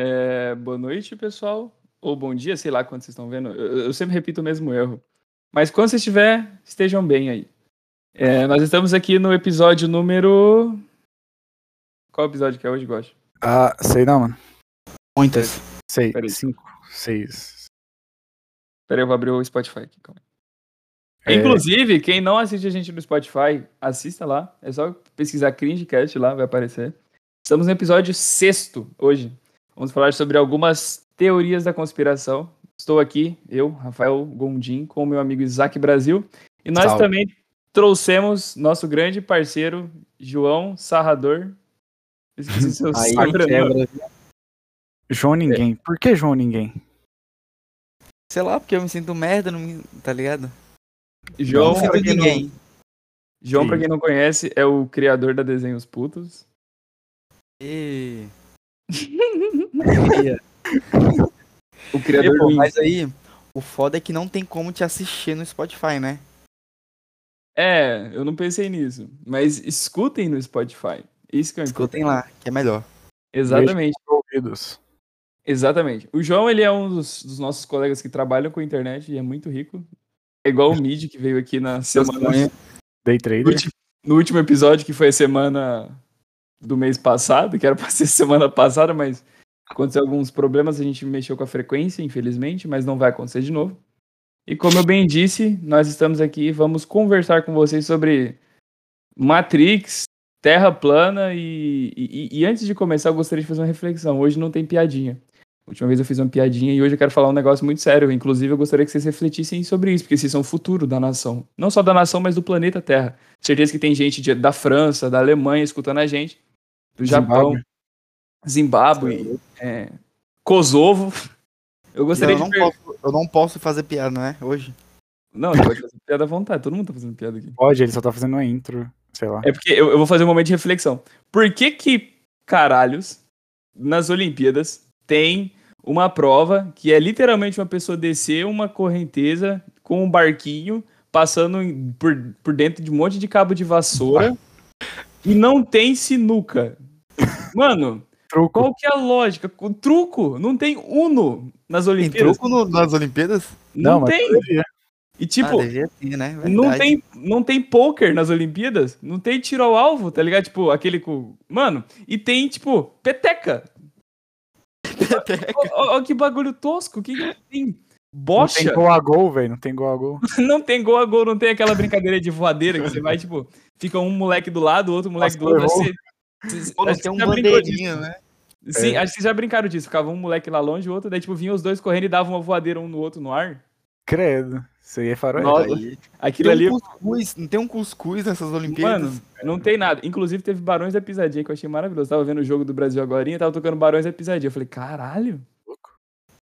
É, boa noite, pessoal. Ou bom dia, sei lá quando vocês estão vendo. Eu, eu sempre repito o mesmo erro. Mas quando você estiver, estejam bem aí. É, nós estamos aqui no episódio número. Qual episódio que é hoje, Gosto? Ah, sei não, mano. Muitas. Sei. Peraí. Cinco, seis. Peraí, eu vou abrir o Spotify aqui. Calma. É. Inclusive, quem não assiste a gente no Spotify, assista lá. É só pesquisar Cringecast lá, vai aparecer. Estamos no episódio sexto hoje. Vamos falar sobre algumas teorias da conspiração. Estou aqui, eu, Rafael Gondim, com o meu amigo Isaac Brasil. E nós Salve. também trouxemos nosso grande parceiro, João Sarrador. Esqueci seu Aí quebra. João Ninguém. Por que João Ninguém? Sei lá, porque eu me sinto merda, não me... tá ligado? João, não pra quem não, ninguém. João, pra quem não conhece, é o criador da Desenhos Putos. E... O E, criador pô, do mas aí, o foda é que não tem como te assistir no Spotify, né? É, eu não pensei nisso. Mas escutem no Spotify. Isso que é importante. Escutem lá, que é melhor. Exatamente, Ouvidos. exatamente. O João, ele é um dos, dos nossos colegas que trabalham com internet e é muito rico. É igual o Mid, que veio aqui na semana... Day No Trader. último, no último episódio, que foi a semana do mês passado, que era pra ser semana passada, mas aconteceu alguns problemas, a gente mexeu com a frequência, infelizmente, mas não vai acontecer de novo. E como eu bem disse, nós estamos aqui vamos conversar com vocês sobre Matrix, Terra plana e, e, e antes de começar eu gostaria de fazer uma reflexão. Hoje não tem piadinha. Última vez eu fiz uma piadinha e hoje eu quero falar um negócio muito sério. Inclusive, eu gostaria que vocês refletissem sobre isso, porque vocês são o futuro da nação. Não só da nação, mas do planeta Terra. Certeza que tem gente de- da França, da Alemanha escutando a gente, do Japão, Zimbábue, é, Kosovo. Eu gostaria eu, de per- posso, eu não posso fazer piada, né? Hoje. Não, você pode fazer piada à vontade. Todo mundo tá fazendo piada aqui. Pode, ele só tá fazendo uma intro. Sei lá. É porque eu, eu vou fazer um momento de reflexão. Por que que, caralhos, nas Olimpíadas tem uma prova que é literalmente uma pessoa descer uma correnteza com um barquinho passando por, por dentro de um monte de cabo de vassoura e não tem sinuca? Mano, Truco. qual que é a lógica? O truco, não tem uno nas Tem Olimpíadas. truco no- nas Olimpíadas? Não, Não, tem. poderia. E tipo, ah, devia ter, né? não tem, não tem poker nas Olimpíadas, não tem tiro ao alvo, tá ligado? Tipo, aquele com. Mano, e tem, tipo, peteca. Olha que bagulho tosco, que que tem? Não Bocha? tem gol a gol, velho. Não tem gol a gol. Não tem gol a gol, não tem aquela brincadeira de voadeira que você vai, tipo, fica um moleque do lado, outro moleque do outro. Você, tem um bandeirinha, né? Sim, É. acho que vocês já brincaram disso. Ficava um moleque lá longe, o outro, daí, tipo, vinham os dois correndo e davam uma voadeira um no outro no ar. Credo. Isso aí é faroeste. Aquilo Tem ali. um cuscuz, não tem um cuscuz nessas Olimpíadas? Mano, não tem nada. Inclusive, teve Barões da Pisadinha que eu achei maravilhoso. Tava vendo o jogo do Brasil agora e tava tocando Barões da Pisadinha. Eu falei, caralho.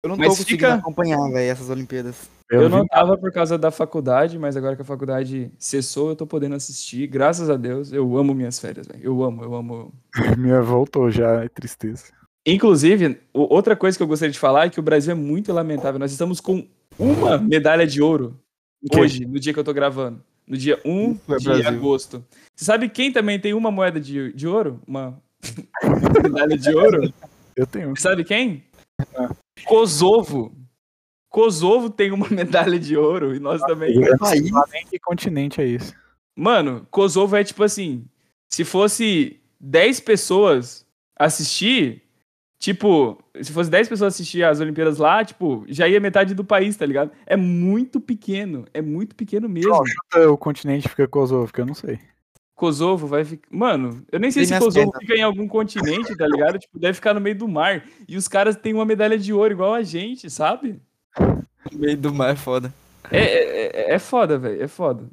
Eu não tô mas conseguindo fica- acompanhar, velho, essas Olimpíadas. Eu, vi não tava por causa da faculdade, mas agora que a faculdade cessou, eu tô podendo assistir. Graças a Deus, eu amo minhas férias, velho. Eu amo, eu amo. Minha voltou já, é tristeza. Inclusive, outra coisa que eu gostaria de falar é que o Brasil é muito lamentável. Nós estamos com uma medalha de ouro hoje, no dia que eu tô gravando. No dia 1 Isso é de Brasil. agosto. Você sabe quem também tem uma moeda de, de ouro? Uma medalha de ouro? Eu tenho. Você sabe quem? Kosovo. Kosovo tem uma medalha de ouro e nós também. Sei País? que continente é esse. Mano, Kosovo é tipo assim: se fosse 10 pessoas assistir, tipo, se fosse 10 pessoas assistir as Olimpíadas lá, tipo, já ia metade do país, tá ligado? É muito pequeno, é muito pequeno mesmo. Não, o continente fica Kosovo, que eu não sei. Kosovo vai ficar. Mano, eu nem sei Tem se Kosovo pernas. fica em algum continente, tá ligado? Tipo, deve ficar no meio do mar. E os caras têm uma medalha de ouro igual a gente, sabe? No meio do mar é foda. É, é, é- foda, velho. É foda.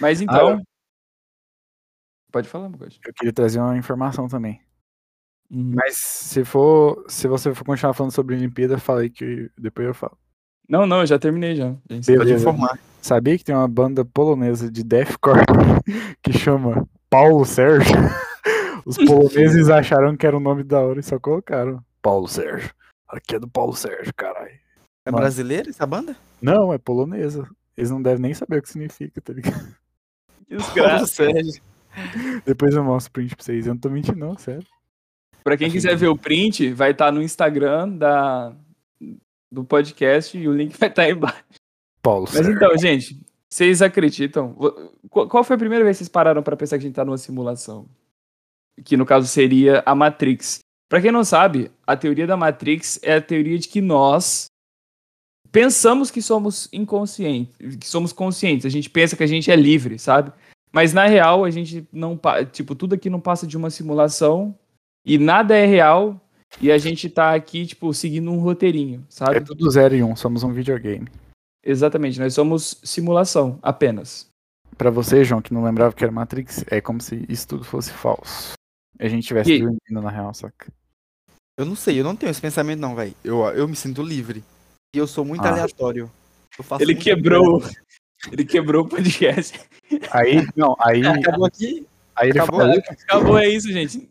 Mas então. Pode falar, Mugoshi. Eu queria trazer uma informação também. Uhum. Mas se for, se você for continuar falando sobre Olimpíada, fala aí que depois eu falo. Não, não, eu já terminei já. encerrei. Pode Beleza. informar. Sabia que tem uma banda polonesa de deathcore que chama Paulo Sérgio? Os poloneses acharam que era o nome da hora e só colocaram Paulo Sérgio. Aqui é do Paulo Sérgio, caralho. É Mano. brasileira essa banda? Não, é polonesa. Eles não devem nem saber o que significa, tá ligado? Que desgraça. Sérgio. Depois eu mostro o print pra vocês. Eu não tô mentindo, não, sério. Pra quem quiser ver o print, vai estar no Instagram da, do podcast e o link vai estar aí embaixo. Paulo Mas então, gente, vocês acreditam? Qual foi a primeira vez que vocês pararam pra pensar que a gente tá numa simulação? Que no caso seria a Matrix. Pra quem não sabe, a teoria da Matrix é a teoria de que nós pensamos que somos inconscientes, que somos conscientes. A gente pensa que a gente é livre, sabe? Mas na real, a gente não, tipo, tudo aqui não passa de uma simulação e nada é real e a gente tá aqui, tipo, seguindo um roteirinho, sabe? É tudo 0 e 1, um, somos um videogame. Exatamente, nós somos simulação apenas. Pra você, João, que não lembrava que era Matrix, é como se isso tudo fosse falso. A gente estivesse E- dormindo na real, saca? Eu não sei, eu não tenho esse pensamento não, velho. Eu, eu me sinto livre. E eu sou muito Ah. aleatório. Eu faço Ele quebrou, coisa. ele quebrou o podcast. Aí, não, aí, Acabou aqui? aí ele acabou. falou, Acabou, é isso, gente.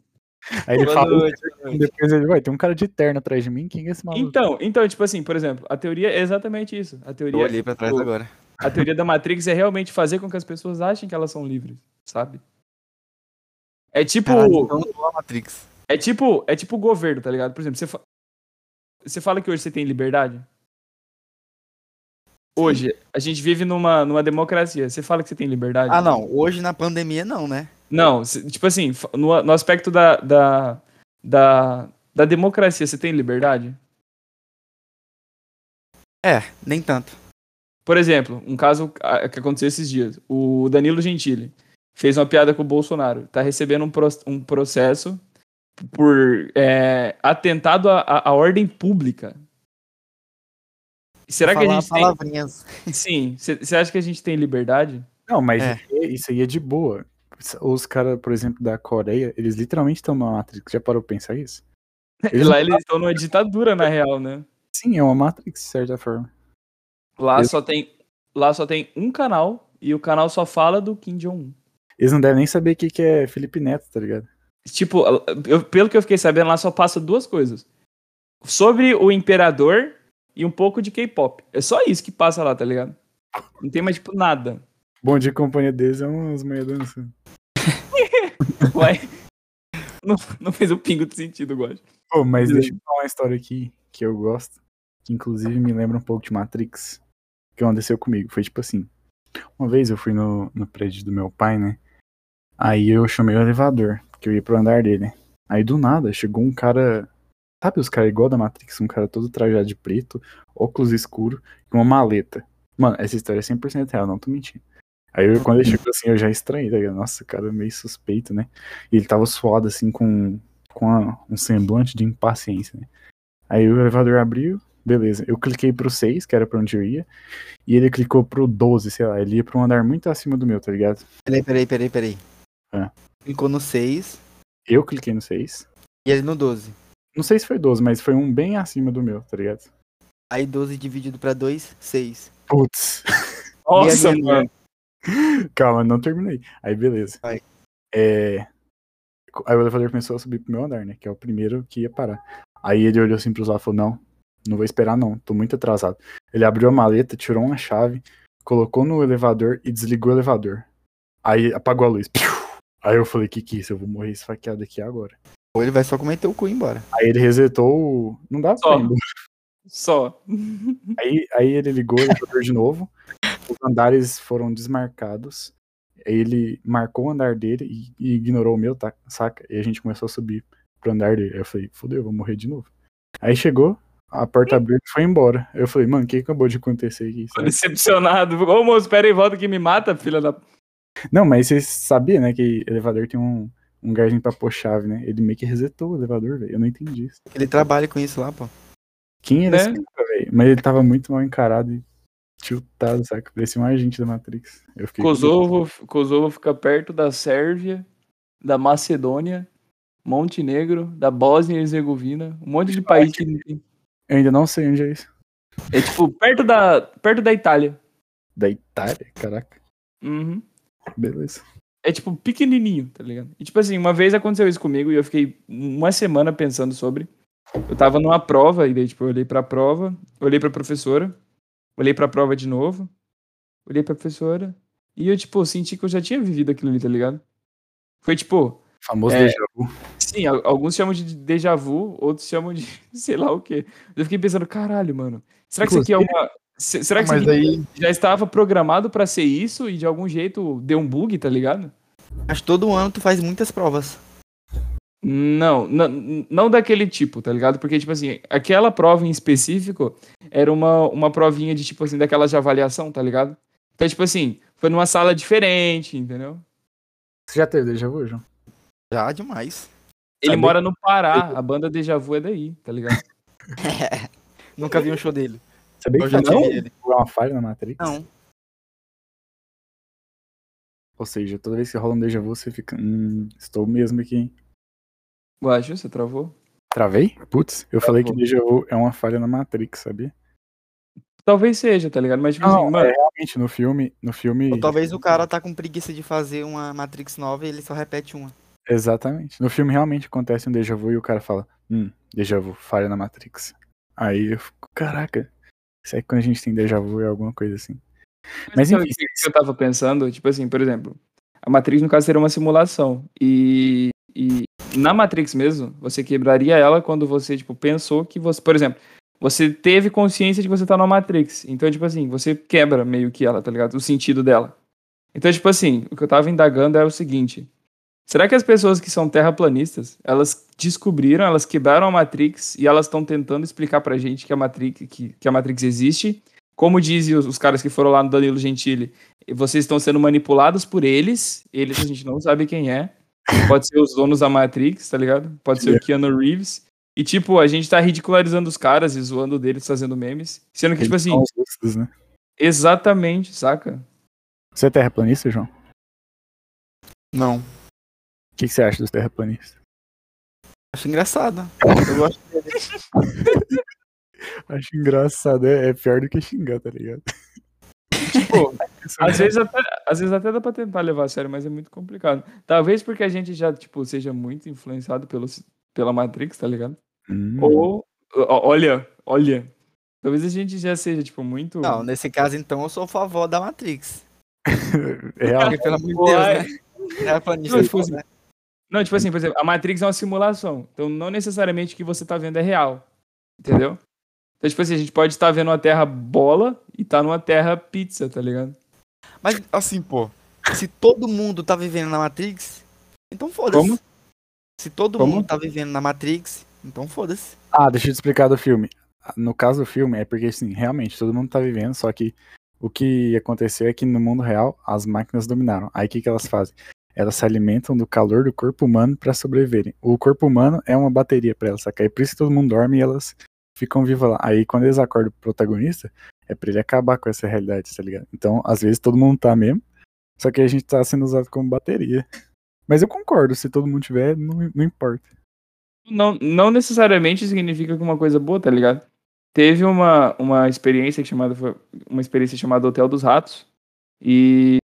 Aí ele Boa falou, noite, noite. depois ele vai, tem um cara de terno atrás de mim, quem é esse maluco? Então, então, tipo assim, por exemplo, a teoria é exatamente isso. A Eu teoria, olhei pra trás o- agora. a teoria da Matrix é realmente fazer com que as pessoas achem que elas são livres, sabe? É tipo, Caralho, então eu Matrix. é tipo, é tipo o governo, tá ligado? Por exemplo, você, fa- você fala que hoje você tem liberdade? Hoje, a gente vive numa, numa democracia. Você fala que você tem liberdade? Ah, não. Hoje na pandemia não, né? Não, tipo assim, no, no aspecto da, da, da, da democracia, você tem liberdade? É, nem tanto. Por exemplo, um caso que aconteceu esses dias. O Danilo Gentili fez uma piada com o Bolsonaro. Tá recebendo um, pro- um processo por é, atentado à, ordem pública. Será que a gente tem... palavrinhas. Sim. Você acha que a gente tem liberdade? Não, mas É. isso aí é de boa. Os caras, por exemplo, da Coreia, eles literalmente estão numa Matrix. Já parou pra pensar isso? Eles Lá eles estão numa ditadura, na real, né? Sim, é uma Matrix, de certa forma. Lá Eles- só tem, lá só tem um canal e o canal só fala do Kim Jong-un. Eles não devem nem saber o que, que é Felipe Neto, tá ligado? Tipo, eu- pelo que eu fiquei sabendo, lá só passa duas coisas. Sobre o imperador e um pouco de K-pop. É só isso que passa lá, tá ligado? Não tem mais, tipo, nada. Bom dia, companhia deles é umas meia dança. Ué. Não, não fez um pingo de sentido, gosto. Pô, mas deixa eu falar uma história aqui que eu gosto, que inclusive me lembra um pouco de Matrix, que aconteceu comigo. Foi tipo assim, uma vez eu fui no, no prédio do meu pai, né? Aí eu chamei o elevador, porque eu ia pro andar dele. Aí do nada chegou um cara, sabe os caras igual da Matrix, um cara todo trajado de preto, óculos escuro e uma maleta. Mano, essa história é 100% real, não tô mentindo. Aí eu, quando ele chegou assim, eu já estranhei, tá ligado? Nossa, cara, meio suspeito, né? E ele tava suado assim com com a- um semblante de impaciência, né? Aí o elevador abriu, beleza. Eu cliquei pro 6, que era pra onde eu ia, e ele clicou pro 12, sei lá. Ele ia pra um andar muito acima do meu, tá ligado? Peraí, peraí, peraí, peraí. É. Clicou no 6 Eu cliquei no 6. e ele no 12. Não sei se foi 12, mas foi um bem acima do meu, tá ligado? Aí 12 dividido pra 2, 6. Putz. Nossa, minha- mano. Calma, não terminei. Aí, beleza. Vai. É... Aí o elevador começou a subir pro meu andar, né? Que é o primeiro que ia parar. Aí ele olhou assim pros lados e falou: Não, não vou esperar, não. Tô muito atrasado. Ele abriu a maleta, tirou uma chave, colocou no elevador e desligou o elevador. Aí apagou a luz. Aí eu falei: Que que é isso? Eu vou morrer esfaqueado aqui agora. Ou ele vai só cometer o cu e ir embora. Aí ele resetou o. Não dá Só. pra. Só. Aí, aí ele ligou o elevador de novo. Os andares foram desmarcados. Aí ele marcou o andar dele e, e ignorou o meu, tá? Saca? E a gente começou a subir pro andar dele. Aí eu falei, fodeu, eu vou morrer de novo. Aí chegou, a porta abriu e foi embora. Eu falei, mano, o que acabou de acontecer aqui? Tô decepcionado. Ô, moço, pera aí, volta que me mata, filha da. Não, mas você sabia, né, que elevador tem um, um lugarzinho pra pôr chave, né? Ele meio que resetou o elevador, velho. Eu não entendi isso. Ele trabalha com isso lá, pô. Quem era Né? esse cara, velho? Mas ele tava muito mal encarado e tiltado, saca? Parecia um agente da Matrix. Eu. Kosovo, Kosovo fica perto da Sérvia, da Macedônia, Montenegro, da Bósnia e Herzegovina. Um monte de país que não tem. Eu ainda não sei onde é isso. É tipo perto da, perto da Itália. Da Itália? Caraca, Uhum. beleza. É tipo pequenininho, tá ligado? E tipo assim, uma vez aconteceu isso comigo e eu fiquei uma semana pensando sobre. Eu tava numa prova e daí tipo eu olhei pra prova, olhei pra professora, olhei pra prova de novo, olhei pra professora e eu tipo senti que eu já tinha vivido aquilo ali, tá ligado? Foi tipo, Famoso É. déjà vu. Sim, al- alguns chamam de déjà vu, outros chamam de sei lá o quê. Eu fiquei pensando, caralho, mano. Será que isso aqui é uma. se- Será que isso aí, já estava programado pra ser isso e de algum jeito deu um bug, tá ligado? mas todo ano tu faz muitas provas. Não, não, não daquele tipo, tá ligado? Porque, tipo assim, aquela prova em específico era uma, uma provinha de, tipo assim, daquelas de avaliação, tá ligado? Então, tipo assim, foi numa sala diferente, entendeu? Você já teve déjà vu, João? Já demais. Ele Sabe- mora no Pará, a banda Deja Vu é daí, tá ligado? Nunca vi um show dele. Sabia Eu que já não? ele. é uma falha na Matrix? Não. Ou seja, toda vez que rola um déjà vu, você fica. Hum, estou mesmo aqui, hein? Guacho, você travou? Travei? Putz, eu falei que déjà vu é uma falha na Matrix, sabia? Talvez seja, tá ligado? Mas, tipo Não, assim, mano, é realmente no filme. No filme. Ou talvez o cara tá com preguiça de fazer uma Matrix nova e ele só repete uma. Exatamente. No filme realmente acontece um déjà vu e o cara fala, hum, déjà vu, falha na Matrix. Aí eu fico, caraca, será que quando a gente tem déjà vu é alguma coisa assim? Mas sabe enfim, o que eu tava pensando? Tipo assim, por exemplo, a Matrix, no caso, seria uma simulação. E, e na Matrix mesmo, você quebraria ela quando você, tipo, pensou que você, por exemplo, você teve consciência de que você tá na Matrix. Então, tipo assim, você quebra meio que ela, tá ligado? O sentido dela. Então, tipo assim, o que eu tava indagando é o seguinte. Será que as pessoas que são terraplanistas, elas descobriram, elas quebraram a Matrix e elas estão tentando explicar pra gente que a Matrix, que, que a Matrix existe? Como dizem os, os caras que foram lá no Danilo Gentili, vocês estão sendo manipulados por eles, eles a gente não sabe quem é. Pode ser os donos da Matrix, tá ligado? Pode ser o Keanu Reeves. E, tipo, a gente tá ridicularizando os caras e zoando deles, fazendo memes. Sendo que, tipo assim, russos, né? exatamente, saca? Você é terraplanista, João? Não. O que, que você acha dos terraplanistas? Acho engraçado. Eu gosto dele. Acho engraçado, é, é pior do que xingar, tá ligado? Tipo, às vezes, até, às vezes até dá pra tentar levar a sério, mas é muito complicado. Talvez porque a gente já, tipo, seja muito influenciado pelo, pela Matrix, tá ligado? Hum, Ou, olha, olha. Talvez a gente já seja, tipo, muito. Não, nesse caso então eu sou a favor da Matrix. é real. Porque, pelo amor de. Deus, né? É planista, Não, tipo assim, né? Não, tipo assim, por exemplo, a Matrix é uma simulação. Então, não necessariamente o que você tá vendo é real. Entendeu? Então, tipo assim, a gente pode estar vendo uma terra bola e tá numa terra pizza, tá ligado? Mas assim, pô, se todo mundo tá vivendo na Matrix, então foda-se. Como? Se todo Como? mundo tá vivendo na Matrix, então foda-se. Ah, deixa eu te explicar do filme. No caso do filme, é porque, assim, realmente, todo mundo tá vivendo, só que o que aconteceu é que no mundo real, as máquinas dominaram. Aí o que, que elas fazem? Elas se alimentam do calor do corpo humano pra sobreviverem. O corpo humano é uma bateria pra elas, saca? É por isso que todo mundo dorme e elas ficam vivas lá. Aí quando eles acordam o protagonista, é pra ele acabar com essa realidade, tá ligado? Então, às vezes todo mundo tá mesmo, só que a gente tá sendo usado como bateria. Mas eu concordo, se todo mundo tiver, não, não importa. Não, não necessariamente significa que uma coisa boa, tá ligado? Teve uma, uma experiência chamada uma experiência chamada Hotel dos Ratos e,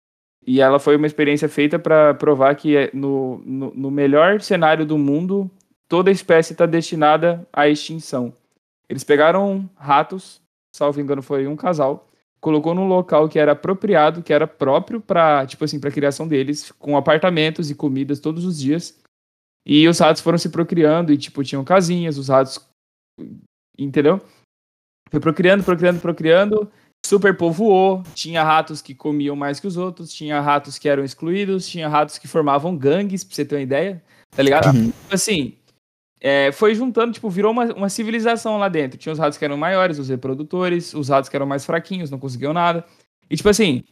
e ela foi uma experiência feita para provar que é no, no, no melhor cenário do mundo toda espécie está destinada à extinção. Eles pegaram ratos, salvo engano foi um casal, colocou num local que era apropriado, que era próprio para tipo assim para criação deles, com apartamentos e comidas todos os dias. E os ratos foram se procriando e, tipo, tinham casinhas, os ratos. Entendeu? Foi procriando, procriando, procriando. Super povoou. Tinha ratos que comiam mais que os outros. Tinha ratos que eram excluídos. Tinha ratos que formavam gangues, pra você ter uma ideia. Tá ligado? Uhum. Assim. É, foi juntando, tipo, virou uma, uma civilização lá dentro. Tinha os ratos que eram maiores, os reprodutores, os ratos que eram mais fraquinhos, não conseguiam nada. E, tipo assim,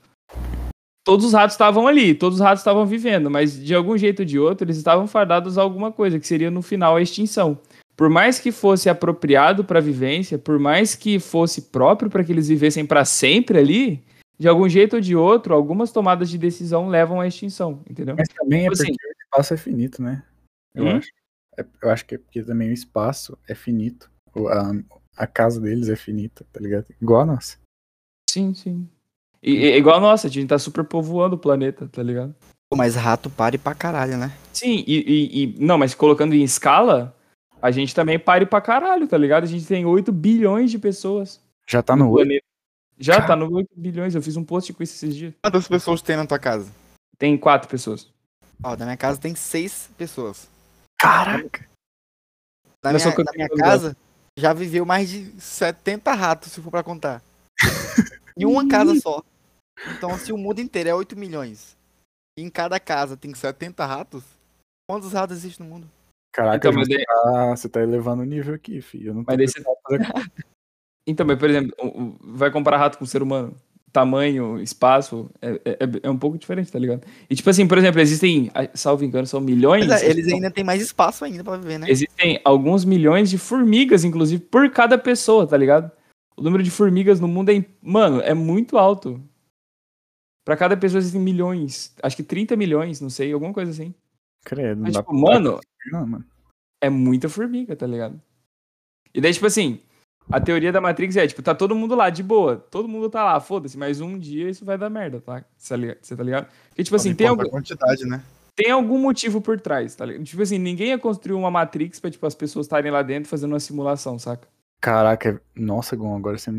todos os ratos estavam ali, todos os ratos estavam vivendo, mas de algum jeito ou de outro eles estavam fardados a alguma coisa, que seria no final a extinção. Por mais que fosse apropriado para a vivência, por mais que fosse próprio para que eles vivessem para sempre ali, de algum jeito ou de outro, algumas tomadas de decisão levam à extinção, entendeu? Mas também é Tipo porque assim- o espaço é finito, né? Eu Hum? acho. É- eu acho que é porque também o espaço é finito. O- a, a casa deles é finita, tá ligado? Igual a nossa. Sim, sim. E, e- igual a nossa, a gente tá super povoando o planeta, tá ligado? Mas rato pare pra caralho, né? Sim, e, e- e- não, mas colocando em escala, a gente também pare pra caralho, tá ligado? A gente tem 8 bilhões de pessoas Já tá no olho. planeta. Já tá no 8 bilhões, eu fiz um post com isso esses dias. Quantas pessoas tem na tua casa? Tem quatro pessoas. Ó, na minha casa tem seis pessoas. Caraca! Na minha, na minha casa, já viveu mais de 70 ratos, se for pra contar. em uma casa só. Então, se o mundo inteiro é 8 milhões, e em cada casa tem 70 ratos, quantos ratos existem no mundo? Caraca, Então, mas você, daí- tá, você tá elevando o nível aqui, filho. Eu não tô Mas daí você- Então, mas, por exemplo, vai comparar rato com ser humano. Tamanho, espaço, é, é, é um pouco diferente, tá ligado? E tipo assim, por exemplo, existem, salvo engano, são milhões. Mas é, eles ainda têm mais espaço ainda pra viver, né? Existem alguns milhões de formigas, inclusive, por cada pessoa, tá ligado? O número de formigas no mundo é, mano, é muito alto. Pra cada pessoa existem milhões. Acho que 30 milhões, não sei, alguma coisa assim. Credo, não Mas, dá tipo, pra mano, não, mano. é muita formiga, tá ligado? E daí, tipo assim, a teoria da Matrix é, tipo, tá todo mundo lá, de boa. Todo mundo tá lá, foda-se, mas um dia isso vai dar merda, tá? Você tá ligado? Tá? Porque, tipo assim, tem algum, quantidade, né? tem algum motivo por trás, tá ligado? Tipo assim, ninguém ia construir uma Matrix pra, tipo, as pessoas estarem lá dentro fazendo uma simulação, saca? Caraca, nossa, Gon, agora você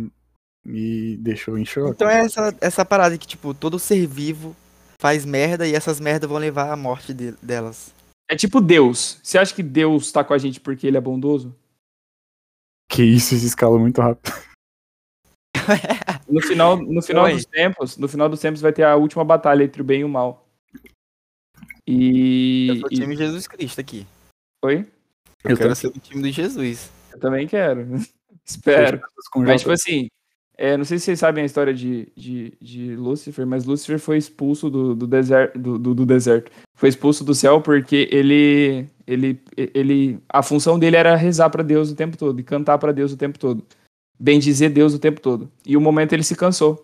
me deixou em choque. Então é essa, essa parada que, tipo, todo ser vivo faz merda e essas merdas vão levar à morte de- delas. É tipo Deus. Você acha que Deus tá com a gente porque ele é bondoso? Que isso, esse escala muito rápido. No final, no final Oi. dos tempos, no final dos tempos vai ter a última batalha entre o bem e o mal. E. Eu sou o e- time Jesus Cristo aqui. Oi? Eu, Eu quero tô- ser do time do Jesus. Eu também quero. Espero. Mas, tipo assim, é, não sei se vocês sabem a história de, de, de Lúcifer, mas Lúcifer foi expulso do, do, deserto, do, do- do deserto. Foi expulso do céu porque ele, ele, ele. A função dele era rezar pra Deus o tempo todo e cantar pra Deus o tempo todo. Bendizer Deus o tempo todo. E o momento ele se cansou.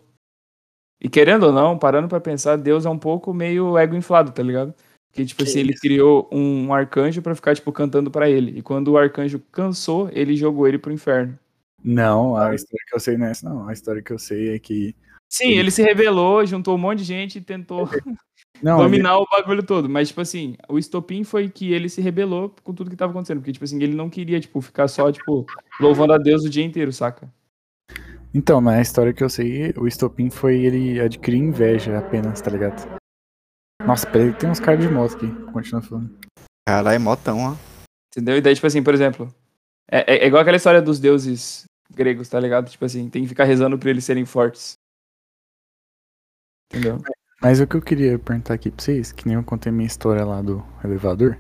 E querendo ou não, parando pra pensar, Deus é um pouco meio ego inflado, tá ligado? Porque, tipo Que assim, ele isso. criou um arcanjo pra ficar, tipo, cantando pra ele. E quando o arcanjo cansou, ele jogou ele pro inferno. Não, a história que eu sei não é essa, não. A história que eu sei é que. Sim, ele se rebelou, juntou um monte de gente e tentou Não, ele- dominar o bagulho todo. Mas, tipo assim, o estopim foi que ele se rebelou com tudo que tava acontecendo. Porque, tipo assim, ele não queria, tipo, ficar só, tipo, louvando a Deus o dia inteiro, saca? Então, na história que eu sei, o estopim foi ele adquirir inveja apenas, tá ligado? Nossa, peraí, tem uns caras de moto aqui. Continua falando. Caralho, é motão, ó. Entendeu? E daí, tipo assim, por exemplo, é, é- é igual aquela história dos deuses gregos, tá ligado? Tipo assim, tem que ficar rezando pra eles serem fortes. Entendeu? Mas o que eu queria perguntar aqui pra vocês, que nem eu contei minha história lá do elevador,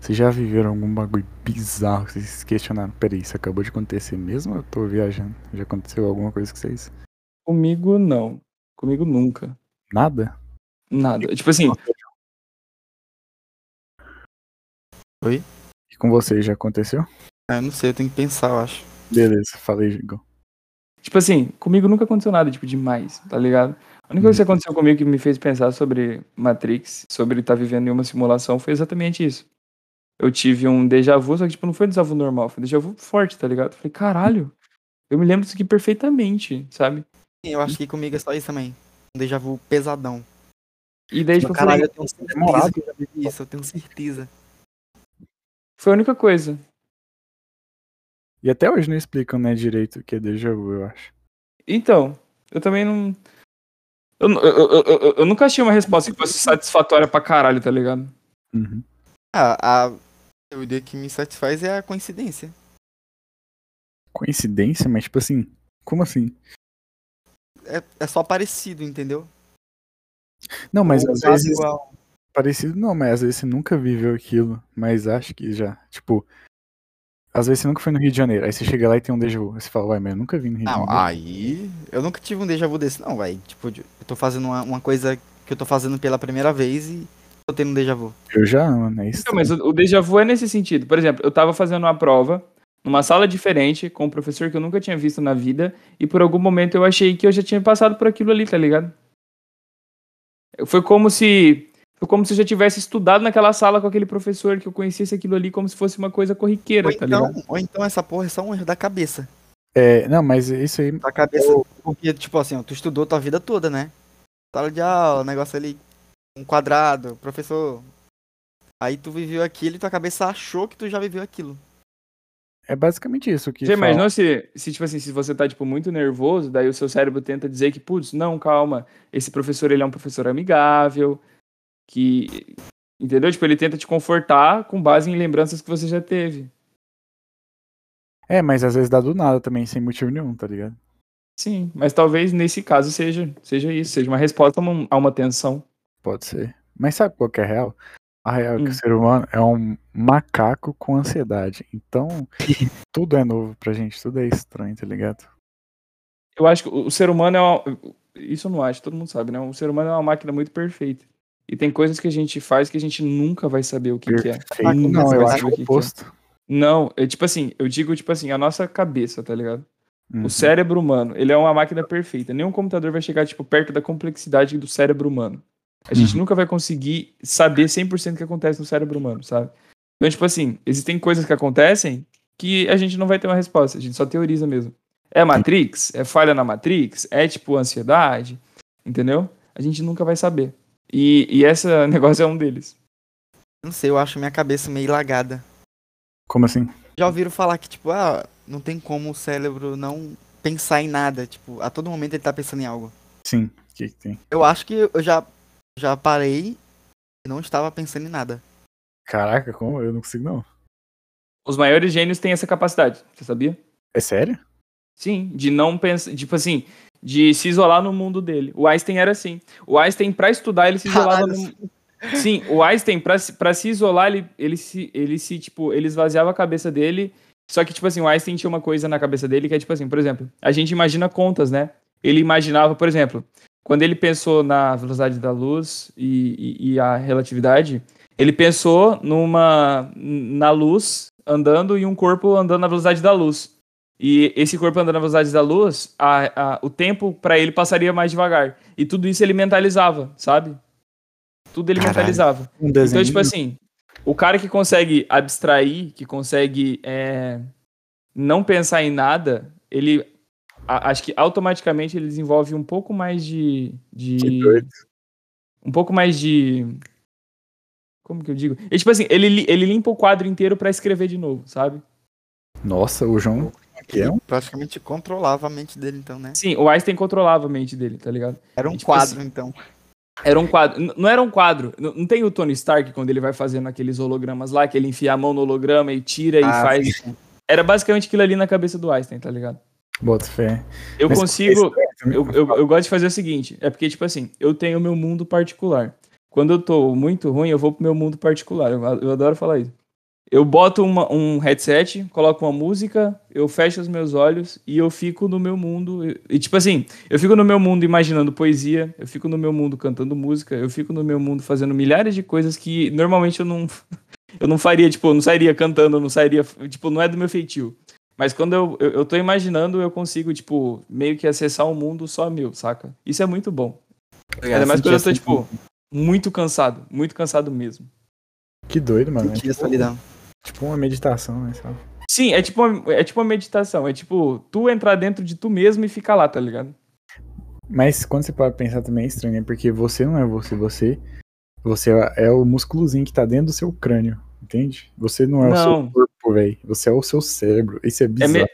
vocês já viveram algum bagulho bizarro que vocês se questionaram? Peraí, isso acabou de acontecer mesmo ou eu tô viajando? Já aconteceu alguma coisa com vocês? Comigo, não. Comigo, nunca. Nada? Nada. Tipo assim, E com vocês já aconteceu? Ah, eu não sei, eu tenho que pensar, eu acho. Beleza, falei, Igor. Tipo assim, comigo nunca aconteceu nada, tipo, demais, tá ligado? A única coisa que aconteceu comigo que me fez pensar sobre Matrix, sobre estar vivendo em uma simulação, foi exatamente isso. Eu tive um déjà vu, só que, tipo, não foi um déjà vu normal, foi um déjà vu forte, tá ligado? Falei, caralho, eu me lembro disso aqui perfeitamente, sabe? Eu acho que comigo é só isso também. Um déjà vu pesadão. E daí, tipo, eu Caralho, falei, eu tenho certeza que eu já vivi isso, eu tenho certeza. foi a única coisa. E até hoje não explicam, né, direito o que é déjà vu, eu acho. Então, eu também não. Eu, eu, eu, eu- eu nunca achei uma resposta que fosse satisfatória pra caralho, tá ligado? Uhum. Ah, a teoria que me satisfaz é a coincidência. Coincidência, mas tipo assim, como assim? É, é só parecido, entendeu? Não, mas Ou às vezes igual. parecido não, mas às vezes você nunca viveu aquilo, mas acho que já, tipo, às vezes você nunca foi no Rio de Janeiro, aí você chega lá e tem um déjà vu, aí você fala, ué, mas eu nunca vim no Rio de Não, Janeiro. aí. Eu nunca tive um déjà vu desse, não, velho. Tipo, eu tô fazendo uma, uma coisa que eu tô fazendo pela primeira vez e tô tendo um déjà vu. Eu já, mano, é isso. Não, mas o, o déjà vu é nesse sentido. Por exemplo, eu tava fazendo uma prova numa sala diferente com um professor que eu nunca tinha visto na vida e por algum momento eu achei que eu já tinha passado por aquilo ali, tá ligado? Foi como se foi como se eu já tivesse estudado naquela sala com aquele professor que eu conhecesse aquilo ali como se fosse uma coisa corriqueira, Ou tá então, ligado? ou então essa porra é só um erro da cabeça. É, não, mas isso aí, Da cabeça. Porque, tipo assim, ó, tu estudou tua vida toda, né? Sala de aula, negócio ali, um quadrado, professor. Aí tu viveu aquilo e tua cabeça achou que tu já viveu aquilo. é basicamente isso que Já fala. imaginou se, se, tipo assim, se você tá, tipo, muito nervoso, daí o seu cérebro tenta dizer que, putz, não, calma, esse professor, ele é um professor amigável, que... Entendeu? Tipo, ele tenta te confortar com base em lembranças que você já teve. É, mas às vezes dá do nada também, sem motivo nenhum, tá ligado? Sim, mas talvez nesse caso seja, seja isso, seja uma resposta a uma, a uma tensão. Pode ser. Mas sabe qual que é a real? A real é que Hum. o ser humano é um macaco com ansiedade. Então, tudo é novo pra gente, tudo é estranho, tá ligado? Eu acho que o o ser humano é uma, isso eu não acho, todo mundo sabe, né? O ser humano é uma máquina muito perfeita. E tem coisas que a gente faz que a gente nunca vai saber o que, que é. Perfeito. Nunca Não, eu acho o é. oposto. Não, é tipo assim, eu digo tipo assim, a nossa cabeça, tá ligado? Uhum. O cérebro humano, ele é uma máquina perfeita. Nenhum computador vai chegar, tipo, perto da complexidade do cérebro humano. A gente Uhum. nunca vai conseguir saber 100% o que acontece no cérebro humano, sabe? Então, tipo assim, existem coisas que acontecem que a gente não vai ter uma resposta, a gente só teoriza mesmo. É Matrix? É falha na Matrix? É, tipo, ansiedade? Entendeu? A gente nunca vai saber. E, e esse negócio é um deles. Não sei, eu acho minha cabeça meio lagada. Como assim? Já ouviram falar que, tipo, ah, não tem como o cérebro não pensar em nada. Tipo, a todo momento ele tá pensando em algo. Sim, o que, que tem? Eu acho que eu já, já parei e não estava pensando em nada. Caraca, como? Eu não consigo, não. Os maiores gênios têm essa capacidade, você sabia? É sério? Sim, de não pensar, tipo assim, de se isolar no mundo dele. O Einstein era assim. O Einstein, pra estudar, ele se isolava Caralho. no. Sim, o Einstein, pra se isolar, ele, ele, se, ele se, tipo, ele esvaziava a cabeça dele. Só que, tipo assim, o Einstein tinha uma coisa na cabeça dele que é, tipo assim, por exemplo, a gente imagina contas, né? Ele imaginava, por exemplo, quando ele pensou na velocidade da luz e, e, e a relatividade, ele pensou numa na luz andando e um corpo andando na velocidade da luz. E esse corpo andando na velocidade da luz, a, a- o tempo pra ele passaria mais devagar. E tudo isso ele mentalizava, sabe? Tudo ele Caralho. mentalizava. Um Então, tipo assim, o cara que consegue abstrair, que consegue é, não pensar em nada, ele a- acho que automaticamente ele desenvolve um pouco mais de. de Que doido. um pouco mais de. Como que eu digo? E, tipo assim, ele, ele limpa o quadro inteiro pra escrever de novo, sabe? Nossa, o João. Que é um- praticamente controlava a mente dele, então, né? Sim, o Einstein controlava a mente dele, tá ligado? Era um Tipo quadro, assim, então. Era um quadro. N- Não era um quadro. N- Não tem o Tony Stark quando ele vai fazendo aqueles hologramas lá, que ele enfia a mão no holograma e tira e Ah, faz. sim. Era basicamente aquilo ali na cabeça do Einstein, tá ligado? Bota fé. Eu Mas consigo. esse- Eu, eu, eu gosto de fazer o seguinte: é porque, tipo assim, eu tenho o meu mundo particular. Quando eu tô muito ruim, eu vou pro meu mundo particular. Eu, eu adoro falar isso. Eu boto uma- um headset, coloco uma música, eu fecho os meus olhos e eu fico no meu mundo. E, e, tipo assim, eu fico no meu mundo imaginando poesia, eu fico no meu mundo cantando música, eu fico no meu mundo fazendo milhares de coisas que normalmente eu não, eu não faria, tipo, eu não sairia cantando, eu não sairia. Tipo, não é do meu feitio. Mas quando eu, eu, eu tô imaginando, eu consigo, tipo, meio que acessar um mundo só meu, saca? Isso é muito bom. Ainda mais quando eu tô, Sentir tipo, muito cansado. Muito cansado mesmo. Que doido, mano. É a tipo, solidão. tipo uma meditação, né? sabe? Sim, é tipo, uma, é tipo uma meditação. É tipo, tu entrar dentro de tu mesmo e ficar lá, tá ligado? Mas quando você pode pensar também é estranho, né? Porque você não é você, você. Você é o músculozinho que tá dentro do seu crânio, entende? Você não é o Não. seu corpo, velho. Você é o seu cérebro. Isso é É bizarro. me-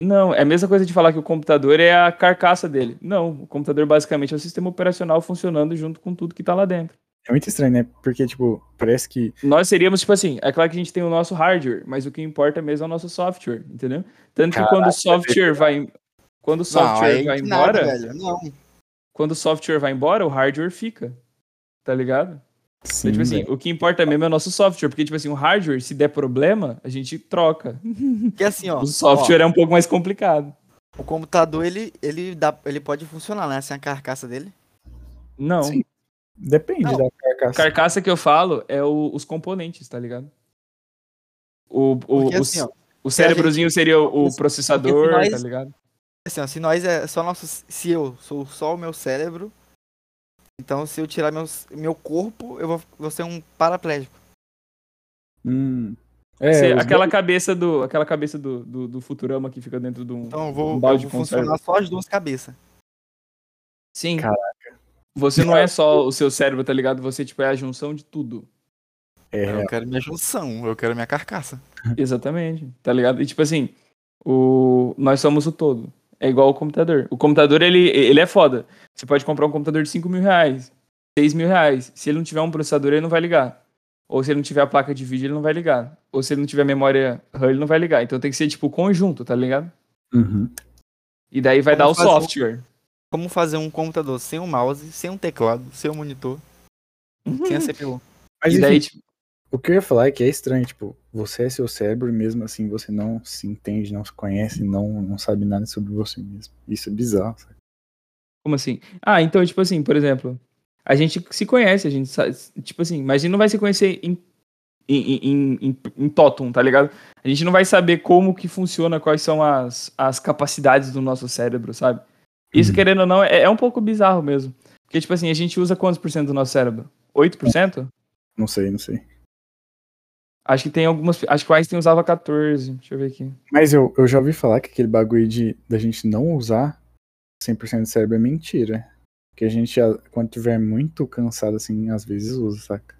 Não, é a mesma coisa de falar que o computador é a carcaça dele. Não, o computador basicamente é o sistema operacional funcionando junto com tudo que tá lá dentro. É muito estranho, né? Porque, tipo, parece que. Nós seríamos, tipo assim, é claro que a gente tem o nosso hardware, mas o que importa mesmo é o nosso software, entendeu? Tanto que Caraca, quando o software vai. Quando o Não, software aí vai que nada, embora. velho. Não. quando o software vai embora, o hardware fica. Tá ligado? Sim, Então, tipo assim, velho. o que importa mesmo é o nosso software, porque, tipo assim, o hardware, se der problema, a gente troca. Porque assim, ó. O software é um pouco mais complicado. ó, o computador, ele, ele, dá, ele pode funcionar, né? Sem a carcaça dele. Não. Sim. Depende Não. da carcaça. Carcaça que eu falo é o- os componentes, tá ligado? O, o, Porque assim, ó. o cérebrozinho seria o, o processador, nós- tá ligado? Assim, ó, se nós é só nosso. Se eu sou só o meu cérebro, então se eu tirar meus, meu corpo, eu vou, vou ser um paraplégico. Hum. É, Você- aquela cabeça do aquela cabeça do, do, do Futurama que fica dentro de um, Então eu um vou, eu balde vou de conserva. funcionar só as duas cabeças. Sim. Caraca. Você não é só o seu cérebro, tá ligado? Você, tipo, é a junção de tudo. É, Eu quero minha junção, eu quero minha carcaça. Exatamente, tá ligado? E tipo assim, o... nós somos o todo. É igual o computador. O computador, ele, ele é foda. Você pode comprar um computador de 5 mil reais, 6 mil reais. Se ele não tiver um processador, ele não vai ligar. Ou se ele não tiver a placa de vídeo, ele não vai ligar. Ou se ele não tiver memória RAM, ele não vai ligar. Então tem que ser, tipo, conjunto, tá ligado? Uhum. E daí vai Como dar o fazer um- software. Como fazer um computador sem um mouse, sem um teclado, sem um monitor, sem a CPU. Mas e daí, enfim, tipo, o que eu ia falar é que é estranho, tipo, você é seu cérebro e mesmo assim você não se entende, não se conhece, não, não sabe nada sobre você mesmo. Isso é bizarro, sabe? como assim? Ah, então, tipo assim, por exemplo, a gente se conhece, a gente sabe, tipo assim, mas a gente não vai se conhecer em, em, em, em, em totum, tá ligado? A gente não vai saber como que funciona, quais são as, as capacidades do nosso cérebro, sabe? Isso, Uhum. querendo ou não, é, é um pouco bizarro mesmo. Porque, tipo assim, a gente usa quantos por cento do nosso cérebro? 8%? Não sei, não sei. Acho que tem algumas. Acho que o Einstein usava 14. Deixa eu ver aqui. Mas eu, eu já ouvi falar que aquele bagulho de da gente não usar 100% do cérebro é mentira. Que a gente, quando tiver muito cansado, assim, às vezes usa, saca?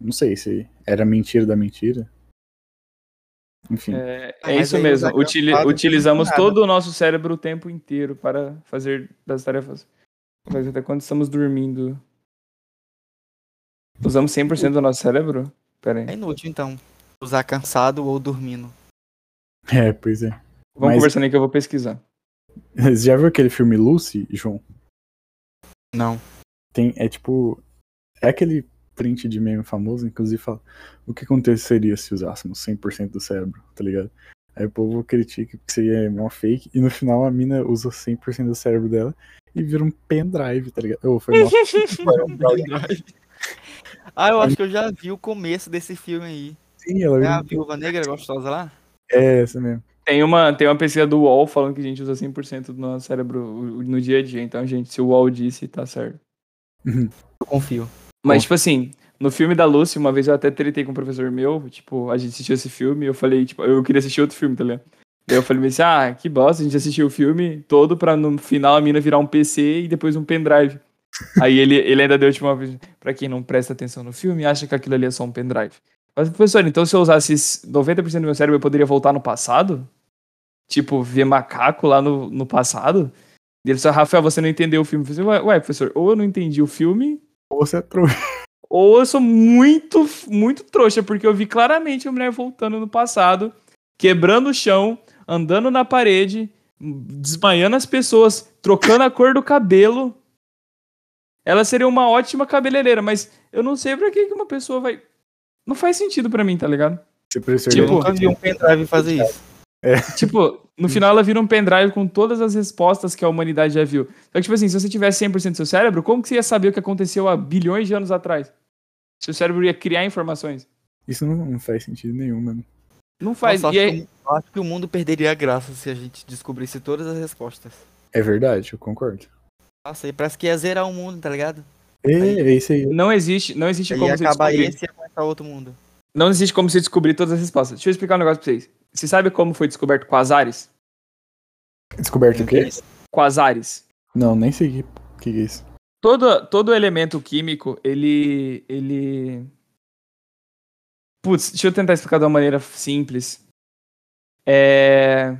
Não sei se era mentira da mentira. Enfim. É, Ah, é isso mesmo. Utili- utilizamos todo o nosso cérebro o tempo inteiro para fazer das tarefas. Mas até quando estamos dormindo. Usamos 100% do nosso cérebro? Pera aí. É inútil, então. Usar cansado ou dormindo. É, pois é. Vamos Mas- conversando aí que eu vou pesquisar. Você já viu aquele filme Lucy, João? Não. Tem, é tipo. É aquele print de meme famoso, inclusive fala o que aconteceria se usássemos 100% do cérebro, tá ligado? Aí o povo critica que seria mó fake, e no final a mina usa 100% do cérebro dela e vira um pendrive, tá ligado? Ô, foi mó... Ah, eu acho que eu já vi o começo desse filme aí. Sim, ela É vira a um... viúva negra gostosa lá? É, essa mesmo. Tem uma, tem uma pesquisa do UOL falando que a gente usa 100% do nosso cérebro no dia a dia. Então, gente, se o UOL disse, tá certo. Eu confio. Mas, tipo assim, no filme da Lucy, uma vez eu até tretei com um professor meu, tipo, a gente assistiu esse filme e eu falei, tipo, eu queria assistir outro filme, tá ligado? Daí eu falei assim, ah, que bosta, a gente assistiu o filme todo pra no final a mina virar um PC e depois um pendrive. Aí ele, ele ainda deu tipo uma vez, pra quem não presta atenção no filme, acha que aquilo ali é só um pendrive. Mas, professor, então se eu usasse esse 90% do meu cérebro, eu poderia voltar no passado? Tipo, ver macaco lá no, no passado? E ele falou, Rafael, você não entendeu o filme. Eu falei, ué, professor, ou eu não entendi o filme, Ou você é trouxa. ou eu sou muito, muito trouxa, porque eu vi claramente a mulher voltando no passado, quebrando o chão, andando na parede, desmaiando as pessoas, trocando a cor do cabelo. Ela seria uma ótima cabeleireira, mas eu não sei pra que uma pessoa vai. Não faz sentido pra mim, tá ligado? Professor Eu Tipo, nunca vi um pendrive fazer isso. Tipo, no final ela vira um pendrive com todas as respostas que a humanidade já viu. Só que, tipo assim, se você tivesse 100% do seu cérebro, como que você ia saber o que aconteceu há bilhões de anos atrás? Seu cérebro ia criar informações. Isso não, não faz sentido nenhum, mano. Não faz. Nossa, e acho, aí, que, o- eu acho que o mundo perderia a graça se a gente descobrisse todas as respostas. É verdade, eu concordo. Nossa, e parece que ia zerar o mundo, tá ligado? É, é isso aí. não existe, não existe como ia você acabar descobrir. esse e ia começar outro mundo. Não existe como você descobrir todas as respostas. Deixa eu explicar um negócio pra vocês. Você sabe como foi descoberto quasares? Descoberto o quê? Quasares. Não, nem sei o que, que é isso. Todo, todo elemento químico, ele. ele. Putz, deixa eu tentar explicar de uma maneira simples. É.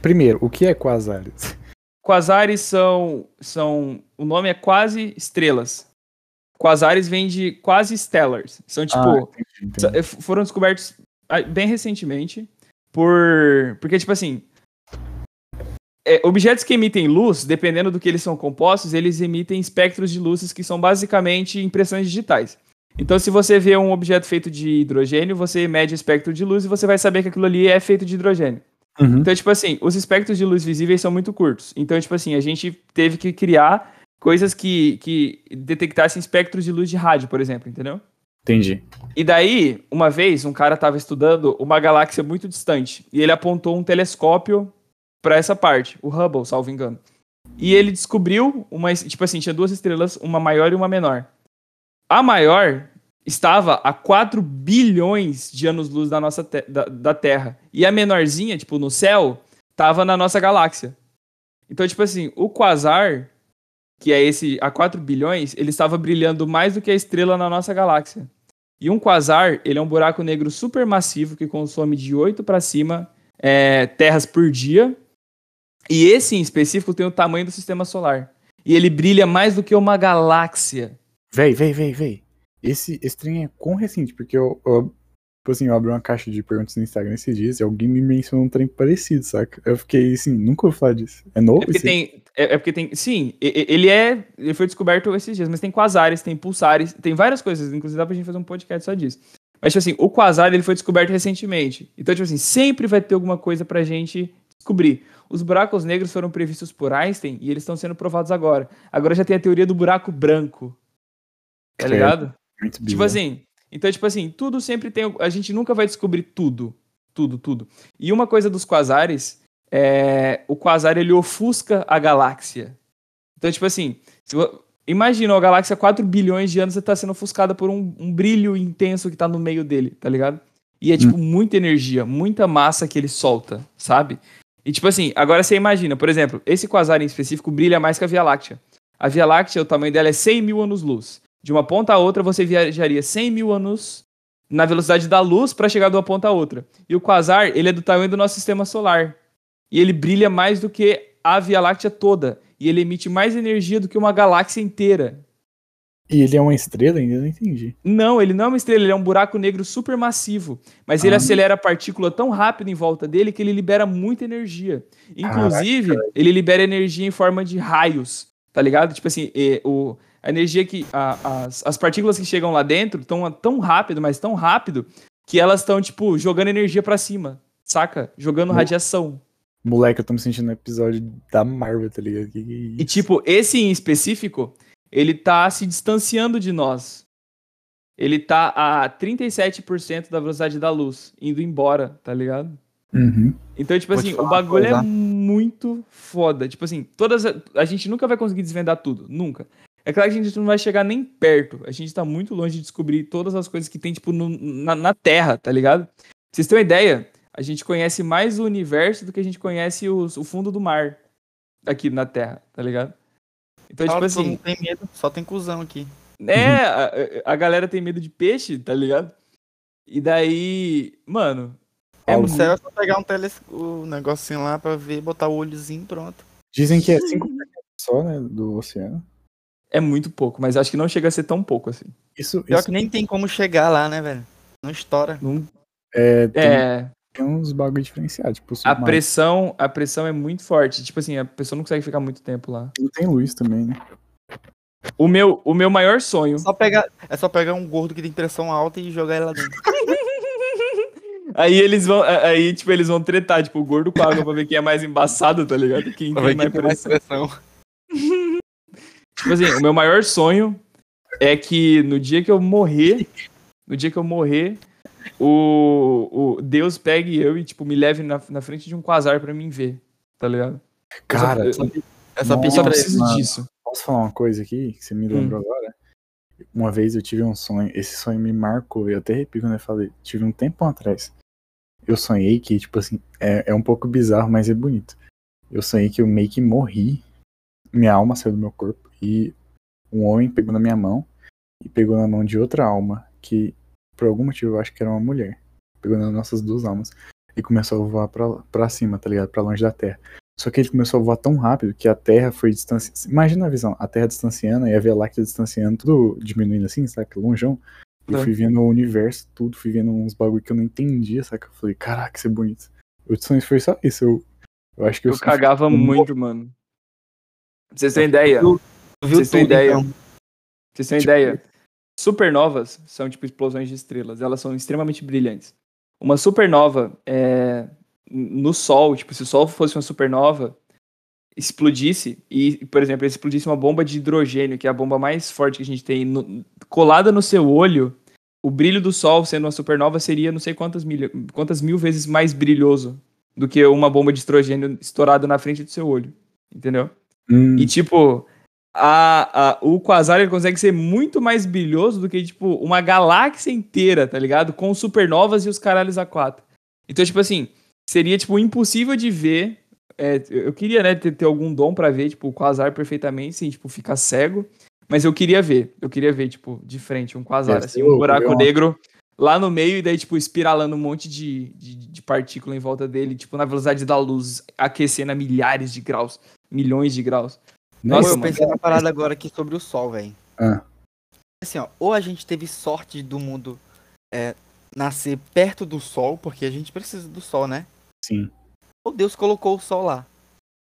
Primeiro, o que é quasares? Quasares são, são. O nome é quase estrelas. Quasares vem de quase stellars. São tipo. Ah, entendi, entendi. Foram descobertos ah, bem recentemente por porque tipo assim é, objetos que emitem luz dependendo do que eles são compostos eles emitem espectros de luzes que são basicamente impressões digitais então se você vê um objeto feito de hidrogênio você mede o espectro de luz e você vai saber que aquilo ali é feito de hidrogênio Uhum. então tipo assim os espectros de luz visíveis são muito curtos então tipo assim a gente teve que criar coisas que, que detectassem espectros de luz de rádio por exemplo entendeu Entendi. e daí, uma vez, um cara estava estudando uma galáxia muito distante e ele apontou um telescópio para essa parte, o Hubble, salvo engano. E ele descobriu uma, tipo assim, tinha duas estrelas, uma maior e uma menor. A maior estava a 4 bilhões de anos-luz da nossa te- da, da Terra. E a menorzinha, tipo, no céu, estava na nossa galáxia. Então, tipo assim, o quasar, que é esse a 4 bilhões, ele estava brilhando mais do que a estrela na nossa galáxia. E um quasar, ele é um buraco negro supermassivo que consome de 8 para cima é, terras por dia. E esse em específico tem o tamanho do sistema solar. E ele brilha mais do que uma galáxia. Véi, véi, véi, véi. esse, esse trem é quão recente, porque eu, eu, tipo assim, eu abri uma caixa de perguntas no Instagram esses dias e alguém me mencionou um trem parecido, saca? Eu fiquei assim, nunca ouvi falar disso. É novo É porque esse? tem. É, é porque tem. Sim, ele é. Ele foi descoberto esses dias, mas tem quasares, tem pulsares, tem várias coisas. Inclusive dá pra gente fazer um podcast só disso. Mas, tipo assim, o quasar ele foi descoberto recentemente. Então, tipo assim, sempre vai ter alguma coisa pra gente descobrir. Os buracos negros foram previstos por Einstein e eles estão sendo provados agora. Agora já tem a teoria do buraco branco. Tá Credo. ligado? Muito Tipo assim, então, tipo assim, tudo sempre tem. A gente nunca vai descobrir tudo. Tudo, tudo. E uma coisa dos quasares é. O quasar ele ofusca a galáxia. Então, tipo assim, se imagina a galáxia 4 bilhões de anos está sendo ofuscada por um, um brilho intenso que tá no meio dele, tá ligado? E é tipo muita energia, muita massa que ele solta, sabe? E tipo assim, agora você imagina, por exemplo, esse quasar em específico brilha mais que a Via Láctea. A Via Láctea, o tamanho dela é 100 mil anos-luz. De uma ponta a outra, você viajaria 100 mil anos na velocidade da luz para chegar de uma ponta a outra. E o quasar, ele é do tamanho do nosso sistema solar. E ele brilha mais do que a Via Láctea toda. E ele emite mais energia do que uma galáxia inteira. E ele é uma estrela ainda? Não entendi. Não, ele não é uma estrela, ele é um buraco negro supermassivo. Mas ele Ah. acelera a partícula tão rápido em volta dele que ele libera muita energia. Inclusive, ele libera energia em forma de raios, tá ligado? Tipo assim, eh, o, a energia que. a- as, as partículas que chegam lá dentro estão tão rápido, mas tão rápido, que elas estão, tipo, jogando energia pra cima, saca? Jogando Mo- radiação. Moleque, eu tô me sentindo no episódio da Marvel, tá ligado? Que que é E, tipo, esse em específico, ele tá se distanciando de nós. Ele tá a 37% da velocidade da luz, indo embora, tá ligado? Uhum. Então, tipo Vou assim, o bagulho é muito foda. Tipo assim, todas. A, a gente nunca vai conseguir desvendar tudo. Nunca. É claro que a gente não vai chegar nem perto. A gente tá muito longe de descobrir todas as coisas que tem, tipo, no- na, na Terra, tá ligado? Pra vocês terem uma ideia, a gente conhece mais o universo do que a gente conhece os- o fundo do mar aqui na Terra, tá ligado? Então, tipo que todo assim, mundo tem medo, só tem cuzão aqui. é, a, a galera tem medo de peixe, tá ligado? E daí, mano. É O céu é só pegar um teles... o negocinho lá pra ver, botar o olhozinho e pronto. Dizem que é 5% só, né, do oceano. É muito pouco, mas acho que não chega a ser tão pouco assim. Isso, Pior isso que nem tem como chegar lá, né, velho? Não estoura. Não- é, tem, é, tem uns bagulho diferenciados. Tipo, a pressão, a pressão é muito forte. Tipo assim, a pessoa não consegue ficar muito tempo lá. Não tem luz também, né? O meu, o meu maior sonho. É só pegar, é só pegar um gordo que tem pressão alta e jogar ele lá dentro. Aí eles vão, aí tipo eles vão tretar, tipo o gordo com a água pra ver quem é mais embaçado, tá ligado? Quem tem mais tem mais pressão. pressão. Tipo assim, o meu maior sonho é que no dia que eu morrer, no dia que eu morrer, o, o Deus pegue eu e tipo me leve na, na frente de um quasar pra mim ver, tá ligado? Cara, eu, sabe- só Nossa, eu pedir só pra ele. preciso mano. disso. posso falar uma coisa aqui que você me lembrou agora? Uma vez eu tive um sonho, esse sonho me marcou, eu até arrepio quando eu falei, tive um tempão atrás. Eu sonhei que, tipo assim, é, é um pouco bizarro, mas é bonito. Eu sonhei que eu meio que morri, minha alma saiu do meu corpo, e um homem pegou na minha mão e pegou na mão de outra alma, que por algum motivo eu acho que era uma mulher. Pegou nas nossas duas almas e começou a voar pra, pra cima, tá ligado? Pra longe da Terra. Só que ele começou a voar tão rápido que a Terra foi distanciando. Imagina a visão, a Terra distanciando e a Via Láctea distanciando, tudo diminuindo assim, saca? Longeão. Eu É. fui vendo o universo, tudo, fui vendo uns bagulho que eu não entendia, saca? Eu falei, caraca, isso é bonito. O sonho foi só isso. Eu, eu acho que Eu eu, cagava muito, mano. Pra vocês terem ideia, Vocês têm ideia? então. vocês terem Tipo- ideia, supernovas são tipo explosões de estrelas, elas são extremamente brilhantes. Uma supernova é, no Sol, tipo, se o Sol fosse uma supernova, explodisse, e, por exemplo, explodisse uma bomba de hidrogênio, que é a bomba mais forte que a gente tem, no- colada no seu olho, o brilho do Sol, sendo uma supernova, seria não sei quantas mil, quantas mil vezes mais brilhoso do que uma bomba de hidrogênio estourada na frente do seu olho. Entendeu? Hum, E, tipo, a, a- o Quasar ele consegue ser muito mais brilhoso do que, tipo, uma galáxia inteira, tá ligado? Com supernovas e os caralhos a quatro. Então, tipo assim, seria, tipo, impossível de ver. é, eu queria, né, ter, ter algum dom pra ver, tipo, o Quasar perfeitamente, sem, tipo, ficar cego. Mas eu queria ver. Eu queria ver, tipo, de frente, um Quasar, Deve assim, um buraco negro lá no meio e daí, tipo, espiralando um monte de, de, de partícula em volta dele, tipo, na velocidade da luz, aquecendo a milhares de graus, milhões de graus. É Nossa, Pô, eu mano. pensei na parada agora aqui sobre o sol, velho. Ah. Assim, ó, ou a gente teve sorte do mundo é, nascer perto do sol, porque a gente precisa do sol, né? Sim. Ou Deus colocou o sol lá.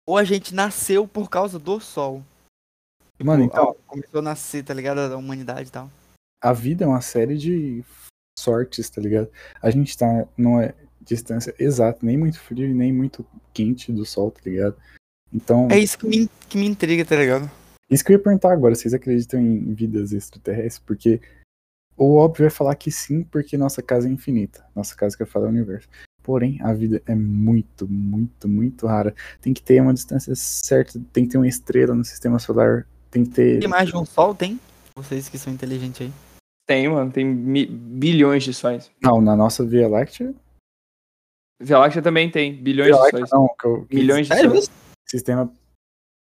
Ou a gente nasceu por causa do sol. Mano, Tipo, então, ó, começou a nascer, tá ligado? A humanidade e tal. a vida é uma série de sortes, tá ligado? A gente tá numa distância exata, nem muito frio e nem muito quente do sol, tá ligado? Então, É isso que me, que me intriga, tá ligado? isso que eu ia perguntar agora, vocês acreditam em vidas extraterrestres? Porque o óbvio é falar que sim, porque nossa casa é infinita. Nossa casa que eu falo é o universo. Porém, a vida é muito, muito, muito rara. Tem que ter uma distância certa, tem que ter uma estrela no sistema solar, tem que ter. Tem mais de um sol, tem? Vocês que são inteligentes aí. Tem, mano, tem mi- bilhões de sóis. Não, na nossa Via Láctea. Via Láctea também tem bilhões Via de sóis. não, que eu- Milhões de sóis. Sistema.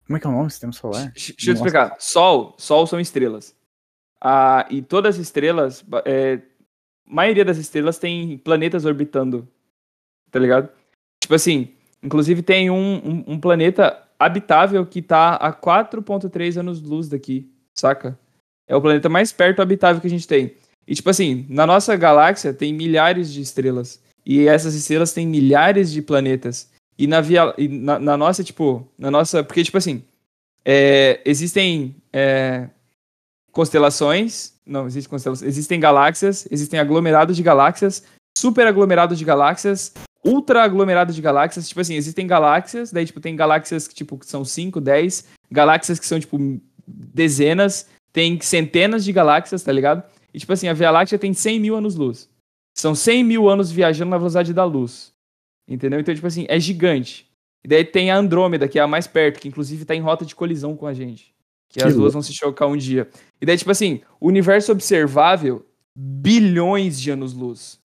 Como é que é o nome? Sistema solar? Deixa eu te explicar. Sol, Sol são estrelas. Ah, e todas as estrelas, é, maioria das estrelas tem planetas orbitando, tá ligado? Tipo assim, inclusive tem um, um, um planeta habitável que tá a 4.3 anos-luz daqui, saca? É o planeta mais perto habitável que a gente tem. E tipo assim, na nossa galáxia tem milhares de estrelas. E essas estrelas têm milhares de planetas. E na, via, e na, na nossa, tipo, na nossa. Porque, tipo assim, é, existem é, constelações. Não, existem constelações. Existem galáxias, existem aglomerados de galáxias, super aglomerados de galáxias, ultra aglomerados de galáxias. Tipo assim, existem galáxias, daí, tipo, tem galáxias que, tipo, que são 5, 10, galáxias que são, tipo, dezenas, tem centenas de galáxias, tá ligado? E, tipo assim, a Via Láctea tem 100 mil anos-luz. São 100 mil anos viajando na velocidade da luz. Entendeu? Então, tipo assim, é gigante. E daí tem a Andrômeda, que é a mais perto, que inclusive tá em rota de colisão com a gente. Que, Que as duas vão se chocar um dia. E daí, tipo assim, o universo observável, bilhões de anos-luz.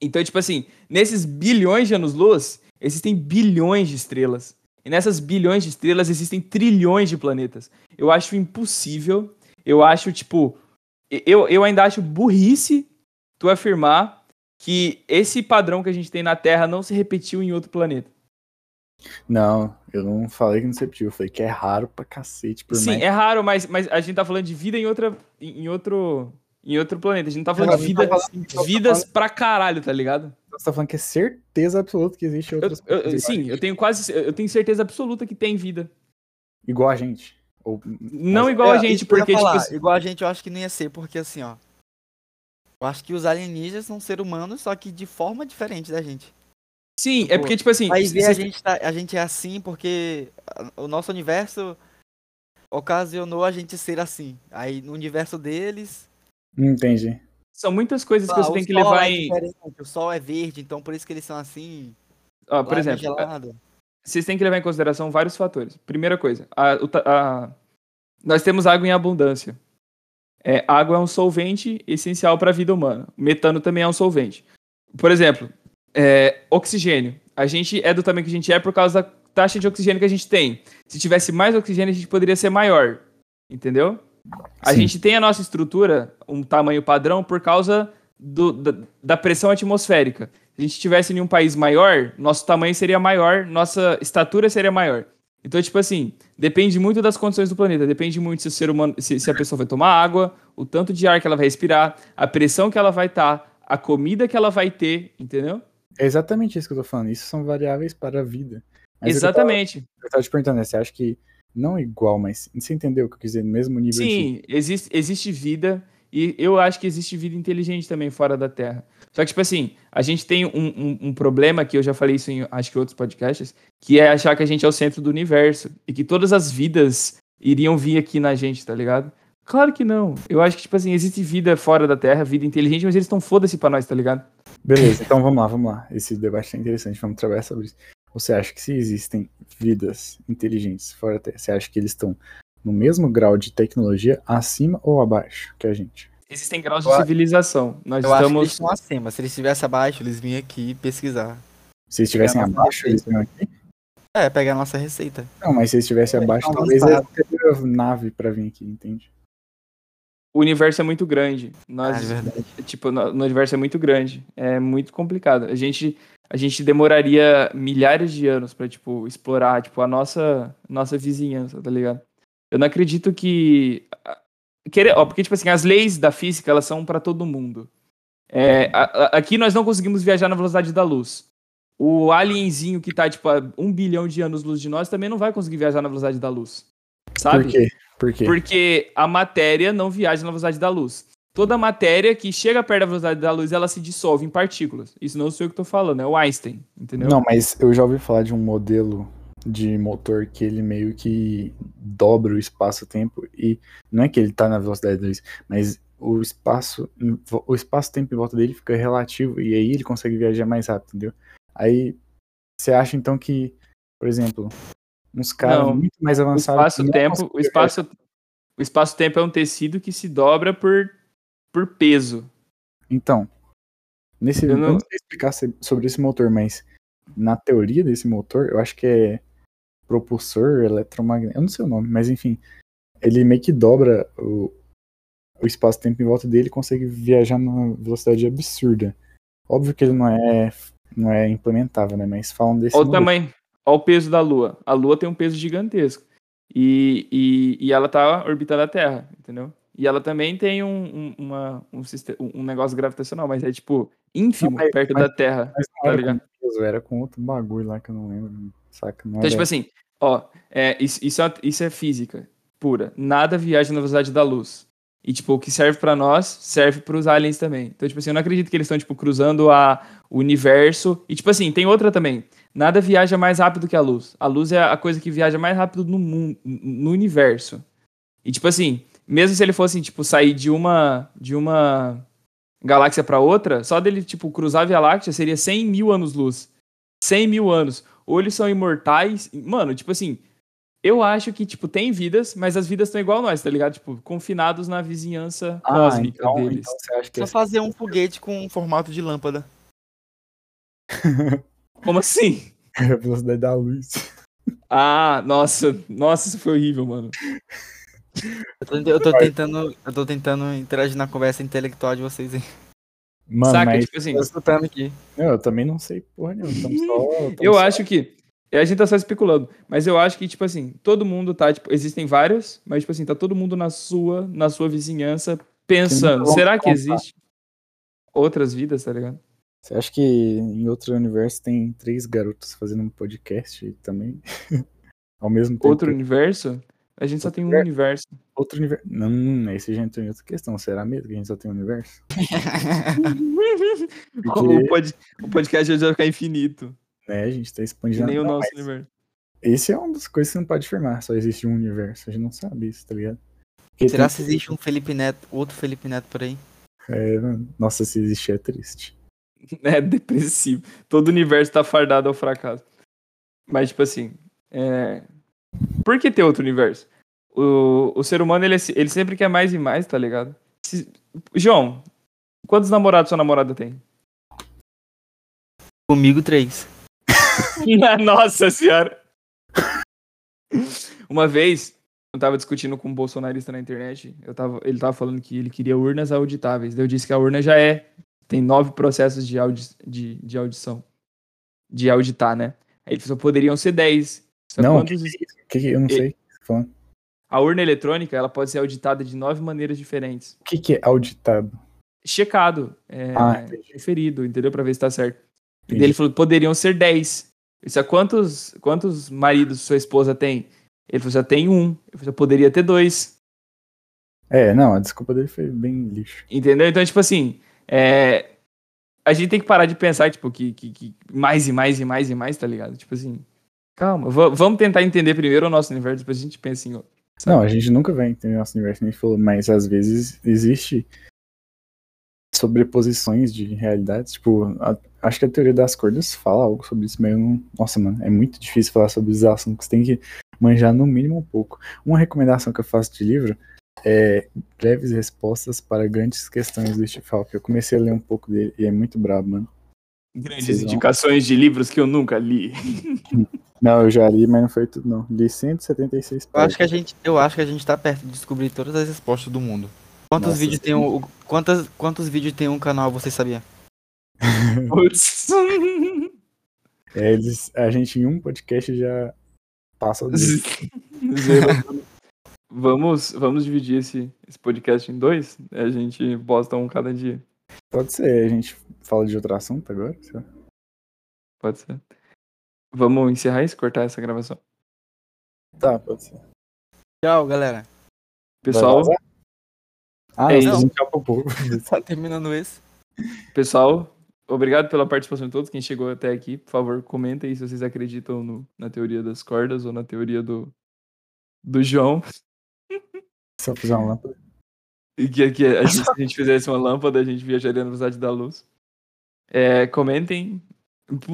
Então, tipo assim, nesses bilhões de anos-luz, existem bilhões de estrelas. E nessas bilhões de estrelas existem trilhões de planetas. Eu acho impossível. Eu acho, tipo. Eu, eu ainda acho burrice tu afirmar que esse padrão que a gente tem na Terra não se repetiu em outro planeta. Não, eu não falei que não se repetiu, eu falei que é raro pra cacete. Por Sim, mais... é raro, mas, mas a gente tá falando de vida em outra. em outro. Em outro planeta. A gente não tá falando Não, de a gente vida, tá falando- tá vidas pra caralho, tá ligado? Você tá falando que é certeza absoluta que existe Eu- outras eu- coisas sim, a eu tenho quase. Eu tenho certeza absoluta que tem vida. gente. Igual a gente. Ou... Não Mas- igual a É, gente, eu ia porque, tipo. falar, assim- Igual a gente eu acho que não ia ser, porque assim, ó. Eu acho que os alienígenas são seres humanos, só que de forma diferente da gente. Sim, é porque, tipo assim. Ver a gente, tá, a gente é assim porque a- o nosso universo ocasionou a gente ser assim. Aí no universo deles. Entendi. São muitas coisas que ah, você o tem que levar é em. O sol é verde, então por isso que eles são assim. Lá por é exemplo, gelado. vocês têm que levar em consideração vários fatores. Primeira coisa, a- ta- a- nós temos água em abundância. É, água é um solvente essencial para a vida humana. Metano também é um solvente. Por exemplo, é, oxigênio. A gente é do tamanho que a gente é por causa da taxa de oxigênio que a gente tem. Se tivesse mais oxigênio, a gente poderia ser maior. Entendeu? A Sim. gente tem a nossa estrutura, um tamanho padrão, por causa do- da, da pressão atmosférica. Se a gente estivesse em um país maior, nosso tamanho seria maior, nossa estatura seria maior. Então, tipo assim, depende muito das condições do planeta. Depende muito se o ser humano, se, se a pessoa vai tomar água, o tanto de ar que ela vai respirar, a pressão que ela vai estar, a comida que ela vai ter, entendeu? É exatamente isso que eu tô falando. Isso são variáveis para a vida. Mas Exatamente. Eu tava, eu tava te perguntando, né? Você acha que não igual, mas você entendeu o que eu quis dizer? No mesmo nível de. Sim, existe, existe vida e eu acho que existe vida inteligente também fora da Terra. Só que, tipo assim, a gente tem um, um, um problema que eu já falei isso em acho que outros podcasts, que é achar que a gente é o centro do universo e que todas as vidas iriam vir aqui na gente, tá ligado? Claro que não. Eu acho que, tipo assim, existe vida fora da Terra, vida inteligente, mas eles estão foda-se pra nós, tá ligado? Beleza, então vamos lá, vamos lá. Esse debate é interessante, vamos trabalhar sobre isso. Você acha que se existem vidas inteligentes fora da Terra, você acha que eles estão no mesmo grau de tecnologia, acima ou abaixo que a gente? Existem graus de Eu civilização. Nós Eu acho que eles estamos. estão acima. Se eles estivessem abaixo, eles vinham aqui pesquisar. Se eles estivessem abaixo, eles estão aqui? É, pegar a nossa receita. Não, mas se eles estivessem abaixo, talvez teriam nave pra vir aqui, entende? O universo é muito grande. Nós, Ah, é verdade. tipo, no, no universo é muito grande. É muito complicado. A gente, a gente demoraria milhares de anos pra, tipo, explorar, tipo, a nossa, nossa vizinhança, tá ligado? Eu não acredito que querer, ó, porque tipo assim, as leis da física elas são para todo mundo. É, a- a- aqui nós não conseguimos viajar na velocidade da luz. O alienzinho que tá tipo a um bilhão de anos-luz de nós também não vai conseguir viajar na velocidade da luz. Sabe? Por quê? Por quê? Porque a matéria não viaja na velocidade da luz. Toda matéria que chega perto da velocidade da luz, ela se dissolve em partículas. Isso não sou eu que tô falando, é o Einstein, entendeu? Não, mas eu já ouvi falar de um modelo de motor que ele meio que dobra o espaço-tempo e não é que ele tá na velocidade da luz, mas o espaço o espaço-tempo em volta dele fica relativo e aí ele consegue viajar mais rápido, entendeu? Aí você acha então que, por exemplo, uns caras Não. muito mais O avançados não espaço-tempo, o espaço, o espaço-tempo é um tecido que se dobra por, por peso. Então, nesse, Eu eu não- não sei explicar sobre esse motor, mas na teoria desse motor, eu acho que é propulsor eletromagnético, eu não sei o nome, mas enfim, ele meio que dobra o, o espaço-tempo em volta dele e consegue viajar numa velocidade absurda. Óbvio que ele não é, não é implementável, né? Mas falam desse Olha o tamanho, olha o peso da Lua. A Lua tem um peso gigantesco. E, e, e ela tá orbitando a Terra, entendeu? E ela também tem um, um, uma, um, um negócio gravitacional, mas é tipo ínfimo Não, perto mas- da Terra. Tá era ligado? com era com outro bagulho lá que eu não lembro, saca? Não Então, era... tipo assim, ó, é, isso, isso, é, isso é física pura. Nada viaja na velocidade da luz. E, tipo, o que serve pra nós, serve pros aliens também. Então, tipo assim, eu não acredito que eles estão, tipo, cruzando a, o universo. E, tipo assim, tem outra também. Nada viaja mais rápido que a luz. A luz é a coisa que viaja mais rápido no mundo, no universo. E, tipo assim, mesmo se ele fosse, tipo, sair de uma, de uma galáxia pra outra, só dele, tipo, cruzar a Via Láctea seria 100 mil anos-luz. 100 mil anos. Ou eles são imortais. Mano, tipo assim, eu acho que, tipo, tem vidas, mas as vidas estão igual nós, tá ligado? Tipo, confinados na vizinhança ah, cósmica então, deles. então Só é fazer um foguete com um formato de lâmpada. Como assim? a velocidade da luz? Ah, nossa, nossa, isso foi horrível, mano. Eu tô, eu tô tentando, eu tô tentando interagir na conversa intelectual de vocês aí. Mano, Saca? mas Tipo assim, Tô escutando aqui. não, eu também não sei porra nenhuma. Só, eu só- acho que. A gente tá só especulando, mas eu acho que, tipo assim, todo mundo tá, tipo, existem vários, mas, tipo assim, tá todo mundo na sua, na sua vizinhança pensando, será que contar. existe outras vidas, tá ligado? Você acha que em outro universo tem três garotos fazendo um podcast também? Ao mesmo tempo? Outro universo? A gente só tem um universo. Outro universo. Não, esse já entrou em outra questão. Será mesmo que a gente só tem um universo? O, Porque, pod- o podcast hoje vai ficar infinito. né, a gente tá Que expandindo. nem o nosso mas universo. Esse é uma das coisas que você não pode afirmar. Só existe um universo. A gente não sabe isso, tá ligado? Porque Será tem- se existe um Felipe Neto, outro Felipe Neto por aí? é, nossa, se existe é triste. É depressivo. Todo o universo tá fardado ao fracasso. Mas, tipo assim. É... Por que ter outro universo? O, o ser humano, ele, é ele sempre quer mais e mais, tá ligado? Se- João, quantos namorados sua namorada tem? Comigo, três. Nossa senhora! Uma vez, eu tava discutindo com um bolsonarista na internet, eu tava, ele tava falando que ele queria urnas auditáveis. Daí eu disse que a urna já é. Tem nove processos de, audi, de, de audição. De auditar, né? Aí ele falou, poderiam ser dez. Só Não, quantos- que, que eu não sei? o que você tá falando. A urna eletrônica, ela pode ser auditada de nove maneiras diferentes. O que, que é auditado? Checado, é, Ah, conferido, entendeu? Pra ver se tá certo. E Entendi. daí ele falou, poderiam ser 10. Eu disse, "Ah, quantos, quantos maridos sua esposa tem? Ele falou, já tem um. Eu falei, poderia ter dois. É, não, a desculpa dele foi bem lixo. Entendeu? Então, tipo assim, é, a gente tem que parar de pensar, tipo, que, que, que mais e mais e mais e mais, tá ligado? Tipo assim, calma, va- vamos tentar entender primeiro o nosso universo, depois a gente pensa em outro. Não, a gente nunca vai entender nosso universo, nem falou, mas às vezes existe sobreposições de realidades. Tipo, a- acho que a teoria das cordas fala algo sobre isso, mas eu não. Nossa, mano, é muito difícil falar sobre esses assuntos. Você tem que manjar no mínimo um pouco. Uma recomendação que eu faço de livro é breves respostas para grandes questões do Steve Hawking. Eu comecei a ler um pouco dele e é muito brabo, mano. Grandes Vocês vão- indicações de livros que eu nunca li. Não, eu já li, mas não foi tudo, não. Li 176 Eu acho que a gente, eu acho que a gente tá perto de descobrir todas as respostas do mundo. Quantos Nossa, vídeos tem um, quantas, quantos vídeos tem um canal, você sabia? Putz. É, eles, a gente em um podcast já passa. Zero. Vamos, vamos dividir esse, esse podcast em dois? A gente posta um cada dia. Pode ser, a gente fala de outro assunto agora? Pode ser. Vamos encerrar isso, cortar essa gravação. Tá, pode ser. Tchau, galera. Pessoal? Ah, É é isso. pouco. Tá terminando esse. pessoal, obrigado pela participação de todos. Quem chegou até aqui, por favor, comentem aí se vocês acreditam no- na teoria das cordas ou na teoria do, do João. Só fazer uma lâmpada. E que, que a gente, se a gente fizesse uma lâmpada, a gente viajaria na velocidade da luz. É, comentem.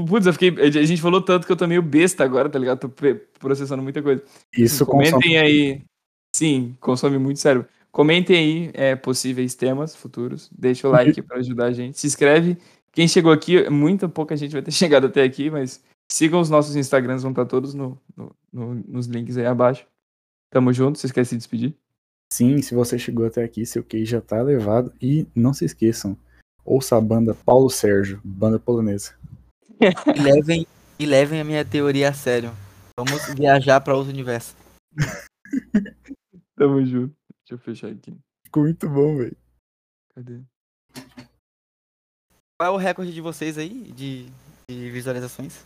Putz, eu fiquei. A gente falou tanto que eu tô meio besta agora, tá ligado? Tô processando muita coisa. Isso Comentem consome... aí. Sim, consome muito cérebro. Comentem aí é, possíveis temas futuros. Deixa o like pra ajudar a gente. Se inscreve. Quem chegou aqui, muita pouca gente vai ter chegado até aqui, mas sigam os nossos Instagrams, vão estar todos no, no- no- nos links aí abaixo. Tamo junto, vocês querem se despedir? Sim, se você chegou até aqui, seu QI já tá elevado. E não se esqueçam, ouça a banda Paulo Sérgio, banda polonesa. E levem, e levem a minha teoria a sério. Vamos viajar para outro universo. Tamo junto. Deixa eu fechar aqui. Ficou muito bom, velho. Cadê? Qual é o recorde de vocês aí de, de visualizações?